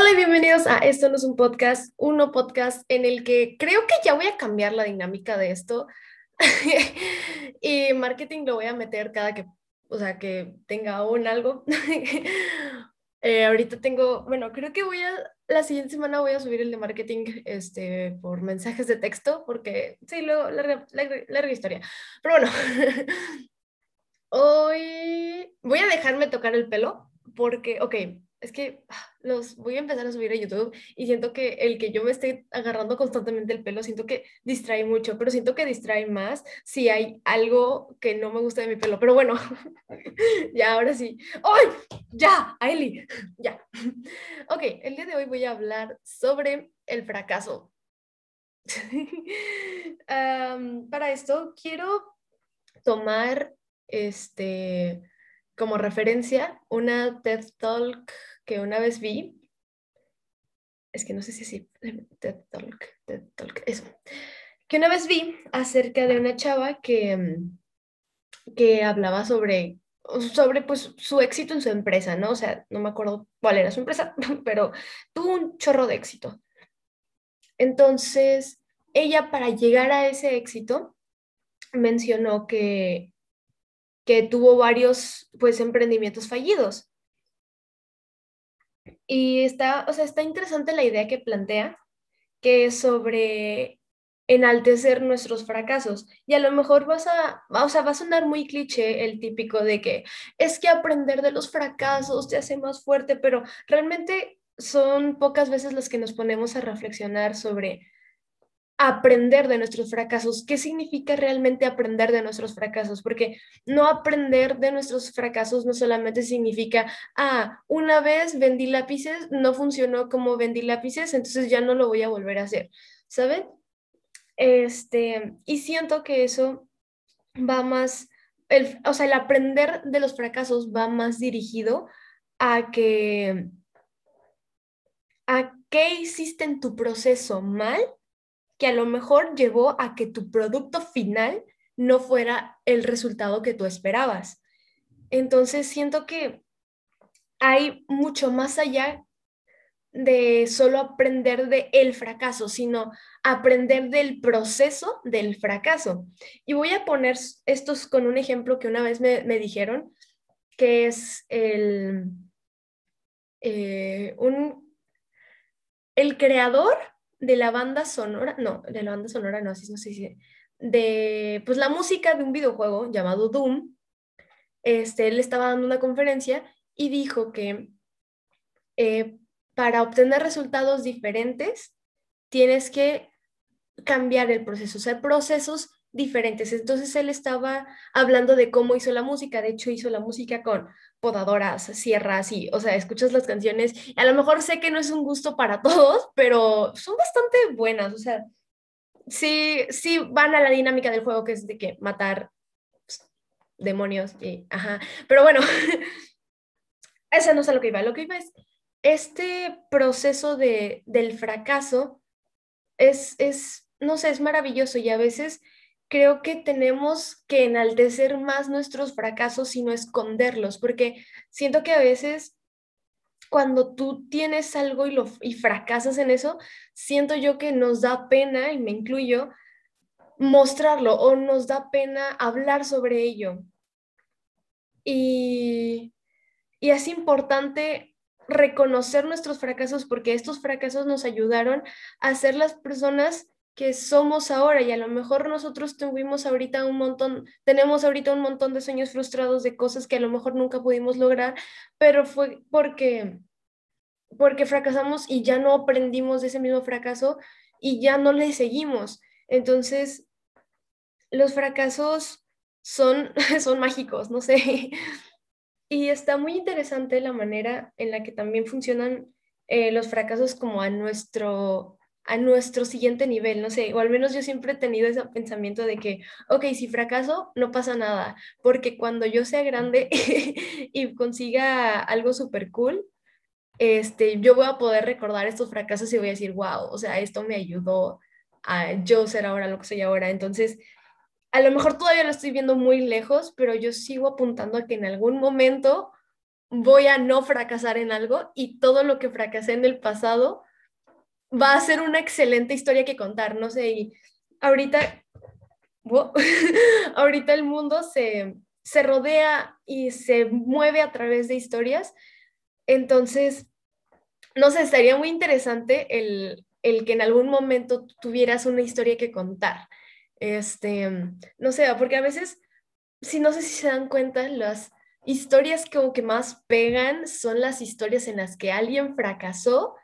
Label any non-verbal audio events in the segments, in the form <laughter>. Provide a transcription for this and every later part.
Hola y bienvenidos a Esto no es un podcast, uno podcast en el que creo que ya voy a cambiar la dinámica de esto <laughs> y marketing lo voy a meter cada que, o sea, que tenga un algo. <laughs> Eh, ahorita tengo, bueno, creo que voy a, la siguiente semana voy a subir el de marketing este, por mensajes de texto, porque sí, luego, larga, historia. Pero bueno, <laughs> hoy voy a dejarme tocar el pelo, porque, ok, es que ah, los voy a empezar a subir a YouTube y siento que el que yo me esté agarrando constantemente el pelo, siento que distrae mucho, pero siento que distrae más si hay algo que no me gusta de mi pelo. Pero bueno, <laughs> ya ahora sí. ¡Ay! Ya, Ailey, <laughs> ya. Ok, el día de hoy voy a hablar sobre el fracaso. <laughs> para esto quiero tomar este como referencia una TED Talk que una vez vi. Es que no sé si TED Talk, TED Talk, eso. Que una vez vi acerca de una chava que, mm, que hablaba sobre, sobre pues, su éxito en su empresa, ¿no? O sea, no me acuerdo cuál era su empresa, <laughs> pero tuvo un chorro de éxito. Entonces, ella para llegar a ese éxito mencionó que que tuvo varios pues emprendimientos fallidos. Y está, o sea, está interesante la idea que plantea, que es sobre enaltecer nuestros fracasos. Y a lo mejor vas a, o sea, va a sonar muy cliché el típico de que es que aprender de los fracasos te hace más fuerte, pero realmente son pocas veces las que nos ponemos a reflexionar sobre aprender de nuestros fracasos. ¿Qué significa realmente aprender de nuestros fracasos? Porque no aprender de nuestros fracasos no solamente significa, ah, una vez vendí lápices, no funcionó como vendí lápices, entonces ya no lo voy a volver a hacer, ¿saben? Este, y siento que eso va más, el, o sea, el aprender de los fracasos va más dirigido a que, a qué hiciste en tu proceso mal que a lo mejor llevó a que tu producto final no fuera el resultado que tú esperabas. Entonces siento que hay mucho más allá de solo aprender de el fracaso, sino aprender del proceso del fracaso. Y voy a poner estos con un ejemplo que una vez me, dijeron, que es el, eh, un, el creador de la banda sonora, no, de la banda sonora no, así no sé si, de pues la música de un videojuego llamado Doom, este, él estaba dando una conferencia y dijo que eh, para obtener resultados diferentes tienes que cambiar el proceso, o sea, procesos diferentes. Entonces él estaba hablando de cómo hizo la música, de hecho hizo la música con podadoras, sierras y, o sea, escuchas las canciones, a lo mejor sé que no es un gusto para <laughs> todos, pero son bastante buenas, o sea, sí, sí van a la dinámica del juego que es de que matar pues, demonios y, ajá, pero bueno, <laughs> eso no es a lo que iba, lo que iba es, este proceso de, del fracaso es, es, no sé, es maravilloso y a veces creo que tenemos que enaltecer más nuestros fracasos y no esconderlos, porque siento que a veces cuando tú tienes algo y, lo, y fracasas en eso, siento yo que nos da pena, y me incluyo, mostrarlo o nos da pena hablar sobre ello. Y, y es importante reconocer nuestros fracasos porque estos fracasos nos ayudaron a ser las personas que somos ahora y a lo mejor nosotros tuvimos ahorita un montón, tenemos ahorita un montón de sueños frustrados de cosas que a lo mejor nunca pudimos lograr, pero fue porque porque fracasamos y ya no aprendimos de ese mismo fracaso y ya no le seguimos. Entonces, los fracasos son, <laughs> son mágicos, no sé. Y está muy interesante la manera en la que también funcionan eh, los fracasos como a nuestro a nuestro siguiente nivel, no sé, o al menos yo siempre he tenido ese pensamiento de que, ok, si fracaso, no pasa nada, porque cuando yo sea grande <laughs> y consiga algo súper cool, este, yo voy a poder recordar estos fracasos y voy a decir, wow, o sea, esto me ayudó a yo ser ahora lo que soy ahora. Entonces, a lo mejor todavía lo estoy viendo muy lejos, pero yo sigo apuntando a que en algún momento voy a no fracasar en algo y todo lo que fracasé en el pasado va a ser una excelente historia que contar, no sé, y ahorita, <laughs> ahorita el mundo se, se rodea y se mueve a través de historias, entonces, no sé, estaría muy interesante el, el que en algún momento tuvieras una historia que contar. Este, no sé, porque a veces, si no sé si se dan cuenta, las historias como que más pegan son las historias en las que alguien fracasó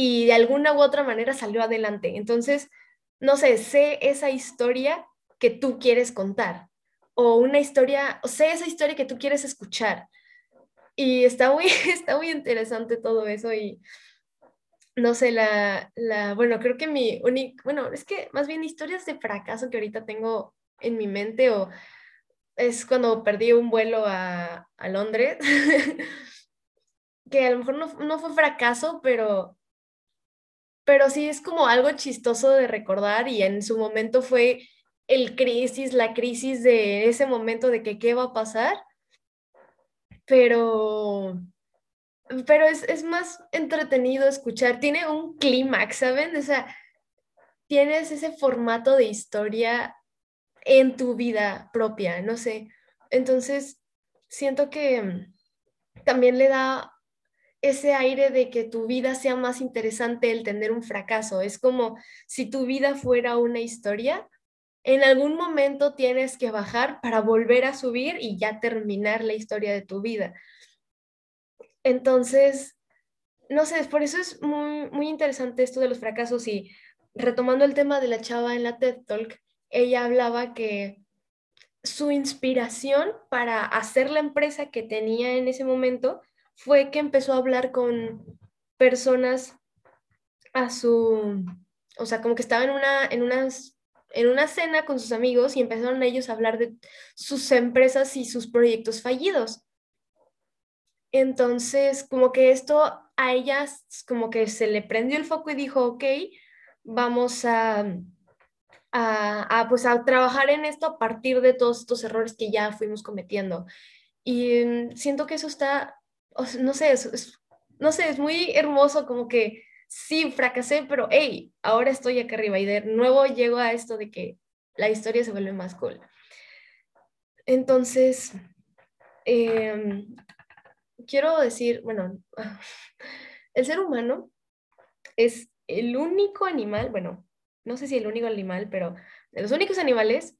y de alguna u otra manera salió adelante. Entonces, no sé, sé esa historia que tú quieres contar o una historia, o sé esa historia que tú quieres escuchar. Y está muy, <laughs> está muy interesante todo eso y no sé, la, la bueno, creo que mi único, bueno, es que más bien historias de fracaso que ahorita tengo en mi mente o es cuando perdí un vuelo a, a Londres, <laughs> que a lo mejor no, no, fue fracaso, pero, pero sí es como algo chistoso de recordar y en su momento fue el crisis, la crisis de ese momento de que qué va a pasar, pero pero es, es, más entretenido escuchar. Tiene un clímax, ¿saben? O sea, tienes ese formato de historia en tu vida propia, no sé. Entonces, siento que también le da ese aire de que tu vida sea más interesante el tener un fracaso. Es como si tu vida fuera una historia, en algún momento tienes que bajar para volver a subir y ya terminar la historia de tu vida. Entonces, no sé, por eso es muy, muy interesante esto de los fracasos y retomando el tema de la chava en la TED Talk, ella hablaba que su inspiración para hacer la empresa que tenía en ese momento fue que empezó a hablar con personas a su, o sea, como que estaba en una, en unas, en una cena con sus amigos y empezaron ellos a hablar de sus empresas y sus proyectos fallidos. Entonces, como que esto a ellas, como que se le prendió el foco y dijo, ok, vamos a, a, pues a trabajar en esto a partir de todos estos errores que ya fuimos cometiendo. Y siento que eso está, no sé, es, no sé, es muy hermoso como que sí, fracasé, pero hey, ahora estoy acá arriba y de nuevo llego a esto de que la historia se vuelve más cool. Entonces, eh, quiero decir, bueno, <laughs> el ser humano es el único animal, bueno, no sé si el único animal, pero de los únicos animales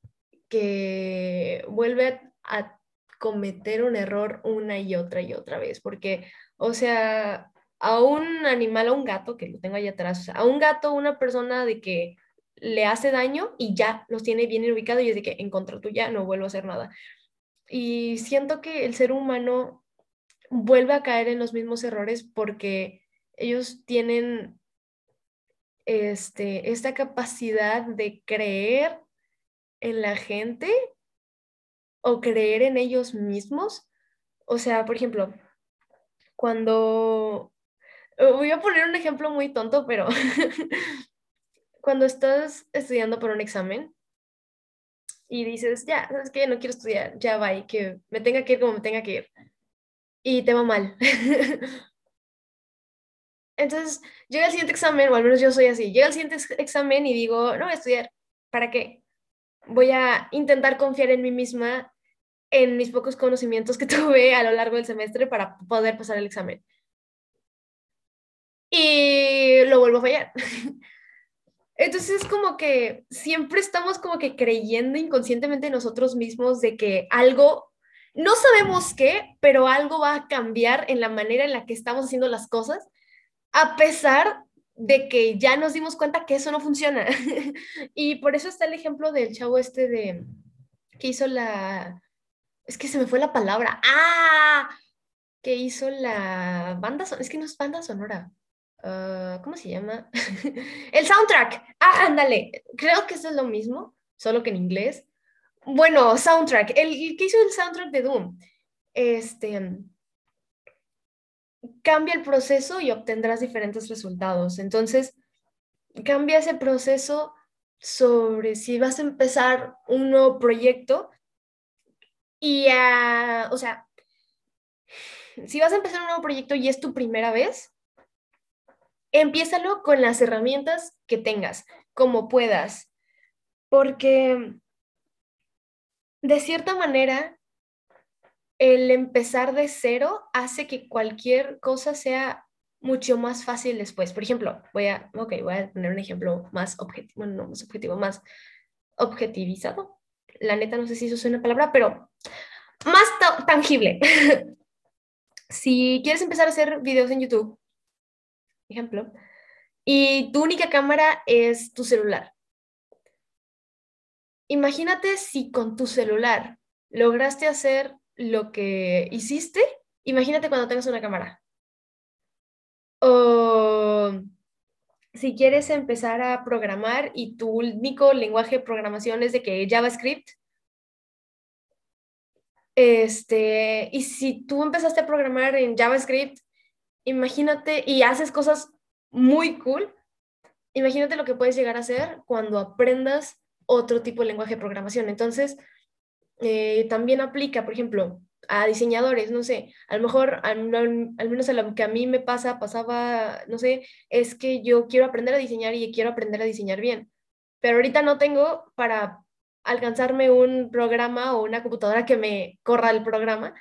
que vuelve a cometer un error una y otra y otra vez, porque, o sea, a un animal, a un gato, que lo tengo ahí atrás, a un gato, una persona de que le hace daño y ya los tiene bien ubicados y es de que en contra tuya no vuelvo a hacer nada. Y siento que el ser humano vuelve a caer en los mismos errores porque ellos tienen este, esta capacidad de creer en la gente o creer en ellos mismos. O sea, por ejemplo, cuando... Voy a poner un ejemplo muy tonto, pero <laughs> cuando estás estudiando por un examen y dices, ya, sabes que no quiero estudiar, ya va, que me tenga que ir como me tenga que ir y te va mal. <laughs> Entonces, llega el siguiente examen, o al menos yo soy así, llega el siguiente examen y digo, no voy a estudiar, ¿para qué? Voy a intentar confiar en mí misma, en mis pocos conocimientos que <laughs> tuve a lo largo del semestre para poder pasar el examen. Y lo vuelvo a fallar. <laughs> Entonces, es como que siempre estamos como que creyendo inconscientemente nosotros mismos de que algo no sabemos qué, pero algo va a cambiar en la manera en la que estamos haciendo las cosas, a pesar de que ya nos dimos cuenta que eso no funciona. <laughs> y por eso está el ejemplo del chavo este de que hizo la... Es que se me fue la palabra. ¡Ah! Que hizo la banda sonora. Es que no es banda sonora. Ah, ¿Cómo se llama? <laughs> el soundtrack. Ah, ándale. Creo que eso es lo mismo, solo que en inglés. Bueno, soundtrack. El, que hizo el soundtrack de Doom. Este. Cambia el proceso y obtendrás diferentes resultados. Entonces, cambia ese proceso sobre si vas a empezar un nuevo proyecto y, o sea, si vas a empezar un nuevo proyecto y es tu primera vez, empiézalo con las herramientas que tengas, como puedas, porque de cierta manera el empezar de cero hace que cualquier cosa sea mucho más fácil después. Por ejemplo, voy a, ok, voy a poner un ejemplo más objetivo, bueno, no más objetivo, más objetivizado. La neta, no sé si eso es una palabra, pero más tangible. <laughs> si quieres empezar a hacer videos en YouTube, ejemplo, y tu única cámara es tu celular. Imagínate si con tu celular lograste hacer lo que hiciste, imagínate cuando tengas una cámara. O si quieres empezar a programar y tu único lenguaje de programación es de que JavaScript, este, y si tú empezaste a programar en JavaScript, imagínate y haces cosas muy cool, imagínate lo que puedes llegar a hacer cuando aprendas otro tipo de lenguaje de programación. Entonces, eh, también aplica, por ejemplo, a diseñadores, no sé, a lo mejor, al, menos a lo que a mí me pasa, pasaba, no sé, es que yo quiero aprender a diseñar y quiero aprender a diseñar bien, pero ahorita no tengo para alcanzarme un programa o una computadora que me corra el programa.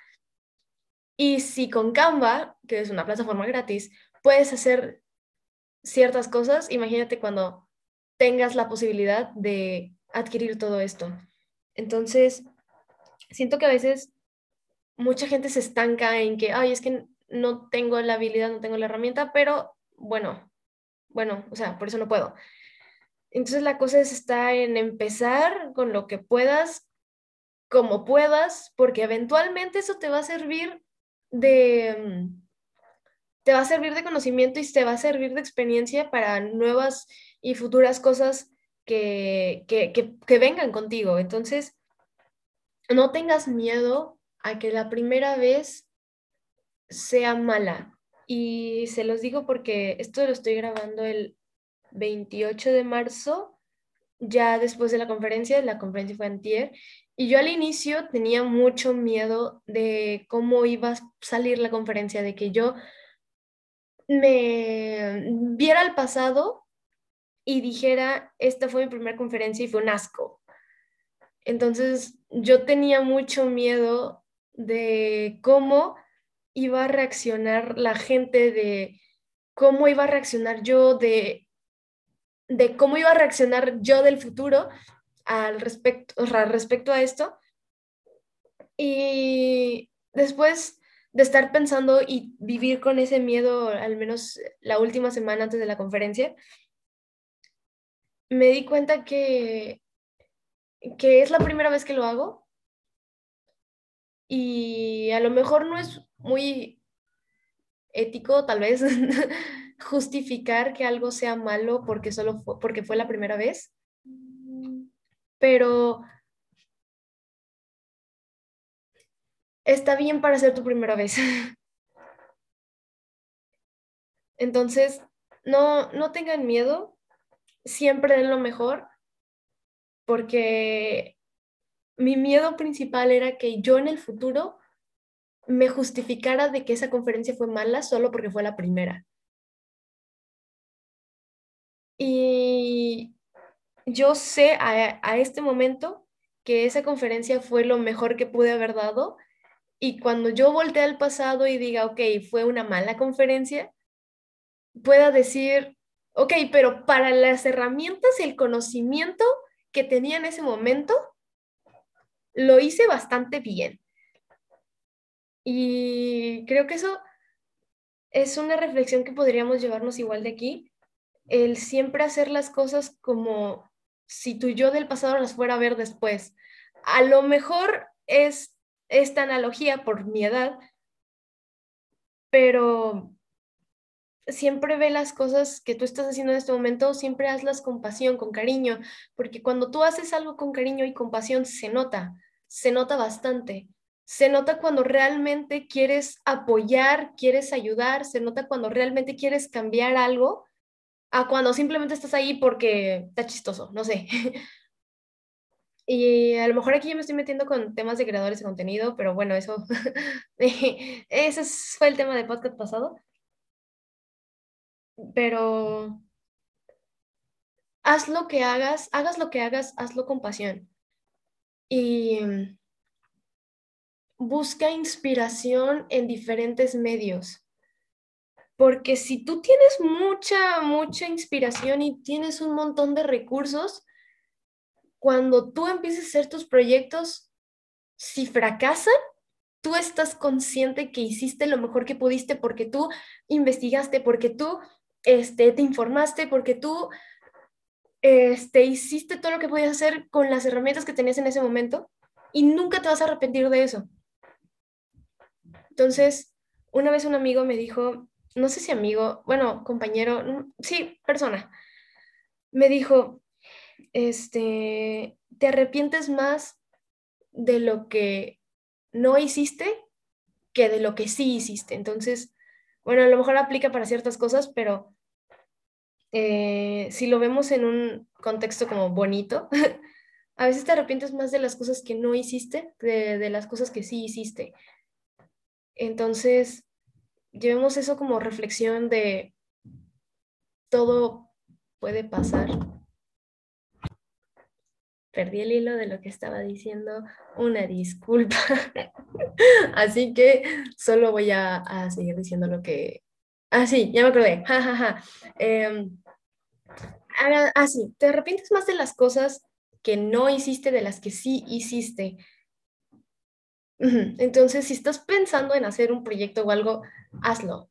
Y si con Canva, que es una plataforma gratis, puedes hacer ciertas cosas, imagínate cuando tengas la posibilidad de adquirir todo esto. Entonces, siento que a veces mucha gente se estanca en que, ay, es que no tengo la habilidad, no tengo la herramienta, pero bueno, bueno, o sea, por eso no puedo. Entonces la cosa es está en empezar con lo que puedas, como puedas, porque eventualmente eso te va a servir de, te va a servir de conocimiento y te va a servir de experiencia para nuevas y futuras cosas que, que, que vengan contigo. Entonces, no tengas miedo a que la primera vez sea mala. Y se los digo porque esto lo estoy grabando el 28 de marzo, ya después de la conferencia, la conferencia fue antier, y yo al inicio tenía mucho miedo de cómo iba a salir la conferencia, de que yo me viera el pasado y dijera, esta fue mi primera conferencia y fue un asco. Entonces yo tenía mucho miedo de cómo iba a reaccionar la gente, de cómo iba a reaccionar yo, de de cómo iba a reaccionar yo del futuro al respecto, respecto a esto. Y después de estar pensando y vivir con ese miedo, al menos la última semana antes de la conferencia, me di cuenta que, que es la primera vez que lo hago. Y a lo mejor no es muy ético, tal vez, <laughs> justificar que algo sea malo porque solo fue, porque fue la primera vez, pero está bien para ser tu primera vez. <laughs> Entonces, no, no tengan miedo, siempre den lo mejor, porque mi miedo principal era que yo en el futuro me justificara de que esa conferencia fue mala solo porque fue la primera. Y yo sé a, este momento que esa conferencia fue lo mejor que pude haber dado. Y cuando yo voltee al pasado y diga, ok, fue una mala conferencia, pueda decir, ok, pero para las herramientas y el conocimiento que tenía en ese momento, lo hice bastante bien. Y creo que eso es una reflexión que podríamos llevarnos igual de aquí, el siempre hacer las cosas como si tu yo del pasado las fuera a ver después. A lo mejor es esta analogía por mi edad, pero siempre ve las cosas que tú estás haciendo en este momento, siempre hazlas con pasión, con cariño, porque cuando tú haces algo con cariño y con pasión se nota, se nota bastante. Se nota cuando realmente quieres apoyar, quieres ayudar, se nota cuando realmente quieres cambiar algo a cuando simplemente estás ahí porque está chistoso, no sé. <laughs> Y a lo mejor aquí yo me estoy metiendo con temas de creadores de contenido, pero bueno, eso, <laughs> ese fue el tema del podcast pasado. Pero haz lo que hagas, hagas lo que hagas, hazlo con pasión. Y busca inspiración en diferentes medios. Porque si tú tienes mucha, mucha inspiración y tienes un montón de recursos, cuando tú empieces a hacer tus proyectos, si fracasan, tú estás consciente que hiciste lo mejor que pudiste porque tú investigaste, porque tú este, te informaste, porque tú este, hiciste todo lo que podías hacer con las herramientas que tenías en ese momento y nunca te vas a arrepentir de eso. Entonces, una vez un amigo me dijo, no sé si amigo, bueno, compañero, sí, persona, me dijo, este, te arrepientes más de lo que no hiciste que de lo que sí hiciste. Entonces, bueno, a lo mejor aplica para ciertas cosas, pero eh, si lo vemos en un contexto como bonito, <laughs> a veces te arrepientes más de las cosas que no hiciste, de, de las cosas que sí hiciste. Entonces, llevemos eso como reflexión de todo puede pasar. Perdí el hilo de lo que estaba diciendo, una disculpa. <laughs> Así que solo voy a, seguir diciendo lo que... Ah, sí, ya me acordé. eh, ah, sí, te arrepientes más de las cosas que no hiciste de las que sí hiciste. Entonces, si estás pensando en hacer un proyecto o algo, hazlo,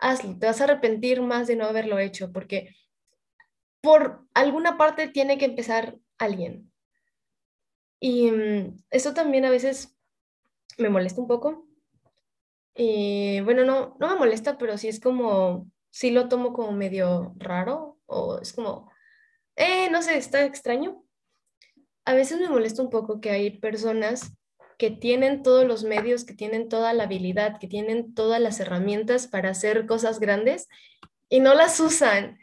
hazlo. Te vas a arrepentir más de no haberlo hecho porque por alguna parte tiene que empezar alguien. Y mm, eso también a veces me molesta un poco. Y bueno, no, no me molesta, pero sí es como, sí lo tomo como medio raro o es como, eh, no sé, está extraño. A veces me molesta un poco que hay personas que tienen todos los medios, que tienen toda la habilidad, que tienen todas las herramientas para hacer cosas grandes y no las usan.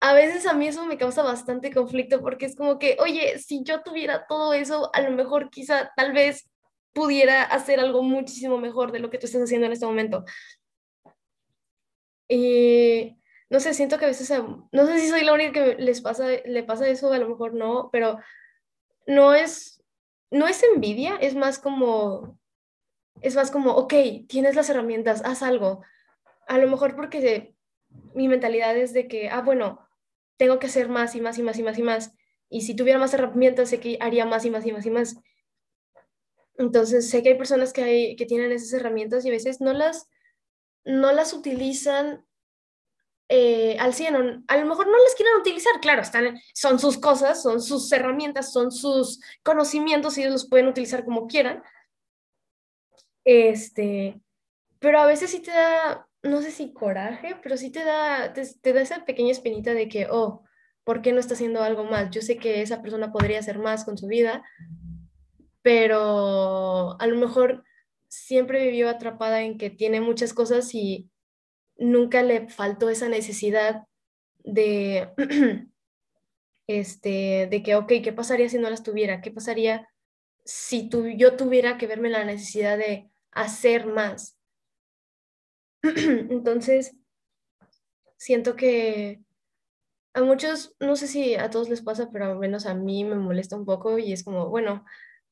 A veces a mí eso me causa bastante conflicto porque es como que, oye, si yo tuviera todo eso, a lo mejor quizá tal vez pudiera hacer algo muchísimo mejor de lo que tú estás haciendo en este momento. Y no sé, siento que a veces, no sé si soy la única que les pasa, le pasa eso, a lo mejor no, pero no es no es envidia, es más como, es más como, ok, tienes las herramientas, haz algo. A lo mejor porque mi mentalidad es de que, ah, bueno, tengo que hacer más y más y más y más y más. Y si tuviera más herramientas, sé que haría más y más y más y más. Entonces, sé que hay personas que, tienen esas herramientas y a veces no las, no las utilizan eh, al 100, a lo mejor no las quieren utilizar, claro, están, son sus cosas, son sus herramientas, son sus conocimientos y ellos los pueden utilizar como quieran. Este, pero a veces sí te da, no sé si coraje, pero sí te da, te, da esa pequeña espinita de que, oh, ¿por qué no está haciendo algo más? Yo sé que esa persona podría hacer más con su vida, pero a lo mejor siempre vivió atrapada en que tiene muchas cosas y nunca le faltó esa necesidad de, <clears throat> este, de que, ok, ¿qué pasaría si no las tuviera? ¿Qué pasaría si yo tuviera que verme la necesidad de hacer más? <clears throat> Entonces, siento que a muchos, no sé si a todos les pasa, pero al menos a mí me molesta un poco y es como, bueno,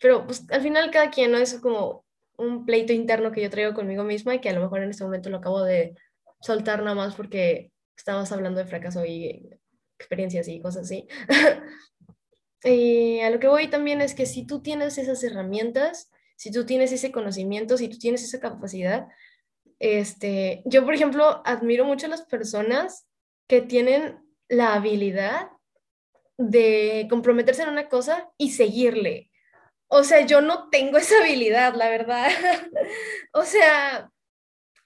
pero pues al final cada quien, ¿no? Es como un pleito interno que yo traigo conmigo misma y que a lo mejor en este momento lo acabo de soltar nada más porque estabas hablando de fracaso y experiencias y cosas así. <laughs> y a lo que voy también es que si tú tienes esas herramientas, si tú tienes ese conocimiento, si tú tienes esa capacidad, este, yo por ejemplo admiro mucho a las personas que tienen la habilidad de comprometerse en una cosa y seguirle. O sea, yo no tengo esa habilidad, la verdad. <laughs> o sea,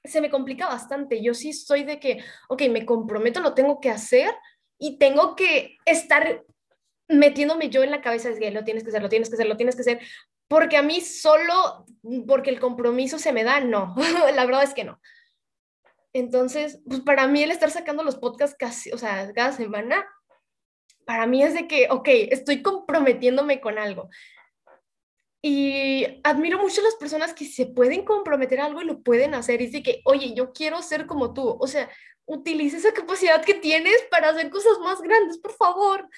se me complica bastante. Yo sí soy de que, ok, me comprometo, lo tengo que hacer y tengo que estar metiéndome yo en la cabeza de que lo tienes que hacer, lo tienes que hacer, lo tienes que hacer, porque a mí solo, porque el compromiso se me da, no, <laughs> la verdad es que no. Entonces, pues para mí el estar sacando los podcasts casi, o sea, cada semana, para mí es de que, ok, estoy comprometiéndome con algo. Y admiro mucho a las personas que se pueden comprometer a algo y lo pueden hacer. Y dice que, oye, yo quiero ser como tú. O sea, utiliza esa capacidad que tienes para hacer cosas más grandes, por favor.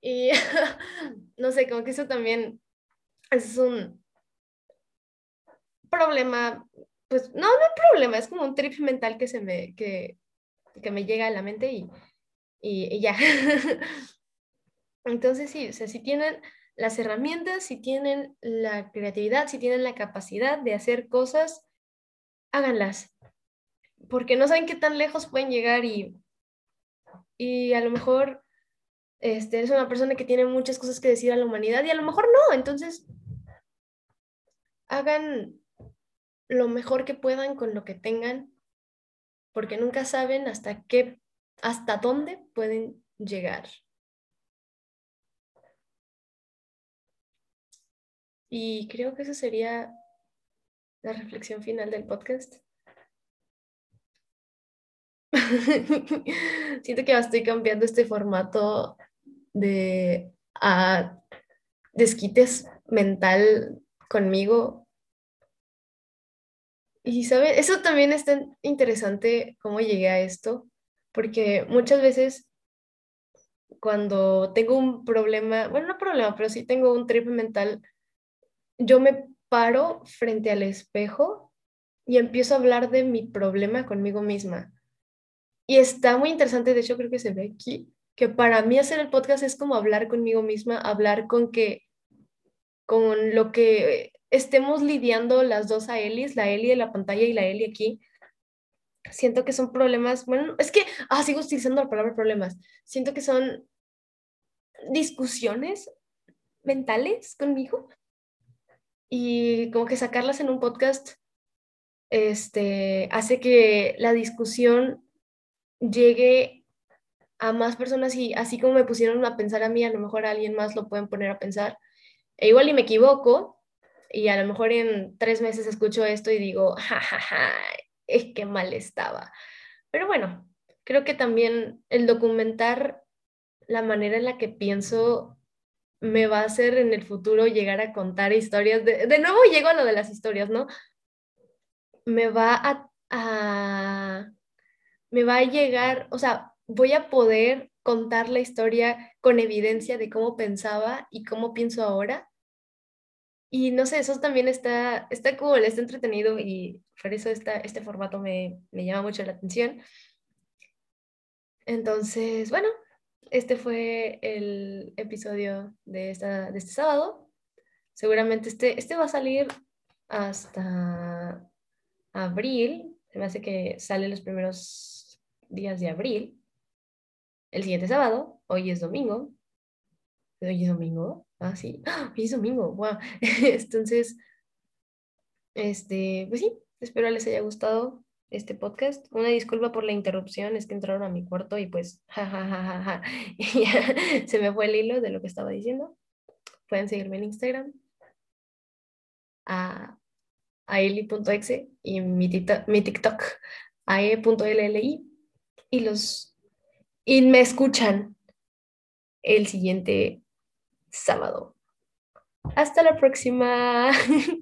Y <laughs> no sé, como que eso también es un problema, pues no, no es problema, es como un trip mental que se me, que, que me llega a la mente y, y, ya. <laughs> Entonces sí, o sea, si tienen las herramientas, si tienen la creatividad, si tienen la capacidad de hacer cosas, háganlas. Porque no saben qué tan lejos pueden llegar y, y a lo mejor este, eres una persona que tiene muchas cosas que decir a la humanidad y a lo mejor no. Entonces, hagan lo mejor que puedan con lo que tengan, porque nunca saben hasta qué, hasta dónde pueden llegar. Y creo que esa sería la reflexión final del podcast. <laughs> Siento que estoy cambiando este formato de a desquites mental conmigo. Y, ¿sabe? Eso también es interesante cómo llegué a esto, porque muchas veces cuando tengo un problema, bueno, no problema, pero sí tengo un trip mental, yo me paro frente al espejo y empiezo a hablar de mi problema conmigo misma. Y está muy interesante, de hecho creo que se ve aquí, que para mí hacer el podcast es como hablar conmigo misma, hablar con que, con lo que estemos lidiando las dos a Elis, la Eli de la pantalla y la Eli aquí. Siento que son problemas, bueno, es que, ah, sigo utilizando la palabra problemas. Siento que son discusiones mentales conmigo y como que sacarlas en un podcast este, hace que la discusión llegue a más personas y así como me pusieron a pensar a mí, a lo mejor a alguien más lo pueden poner a pensar. E igual y me equivoco y a lo mejor en tres meses escucho esto y digo, jajaja, es que mal estaba. Pero bueno, creo que también el documentar la manera en la que pienso me va a hacer en el futuro llegar a contar historias. De, de nuevo llego a lo de las historias, ¿no? Me va a, a, me va a llegar, o sea, voy a poder contar la historia con evidencia de cómo pensaba y cómo pienso ahora. Y no sé, eso también está, está cool, está entretenido y por eso esta, este formato me, me llama mucho la atención. Entonces, bueno, este fue el episodio de, esta, de este sábado. Seguramente este, este va a salir hasta abril. Se me hace que sale los primeros días de abril el siguiente sábado, hoy es domingo. Hoy es domingo. Ah, sí. ¡Ah! Hoy es domingo. Wow. <laughs> Entonces, este, pues sí, espero les haya gustado este podcast. Una disculpa por la interrupción, es que entraron a mi cuarto y pues, <laughs> ja, <laughs> se me fue el hilo de lo que estaba diciendo. Pueden seguirme en Instagram a aeli.exe y mi, mi TikTok ae.lli y los y me escuchan el siguiente sábado. Hasta la próxima. <laughs>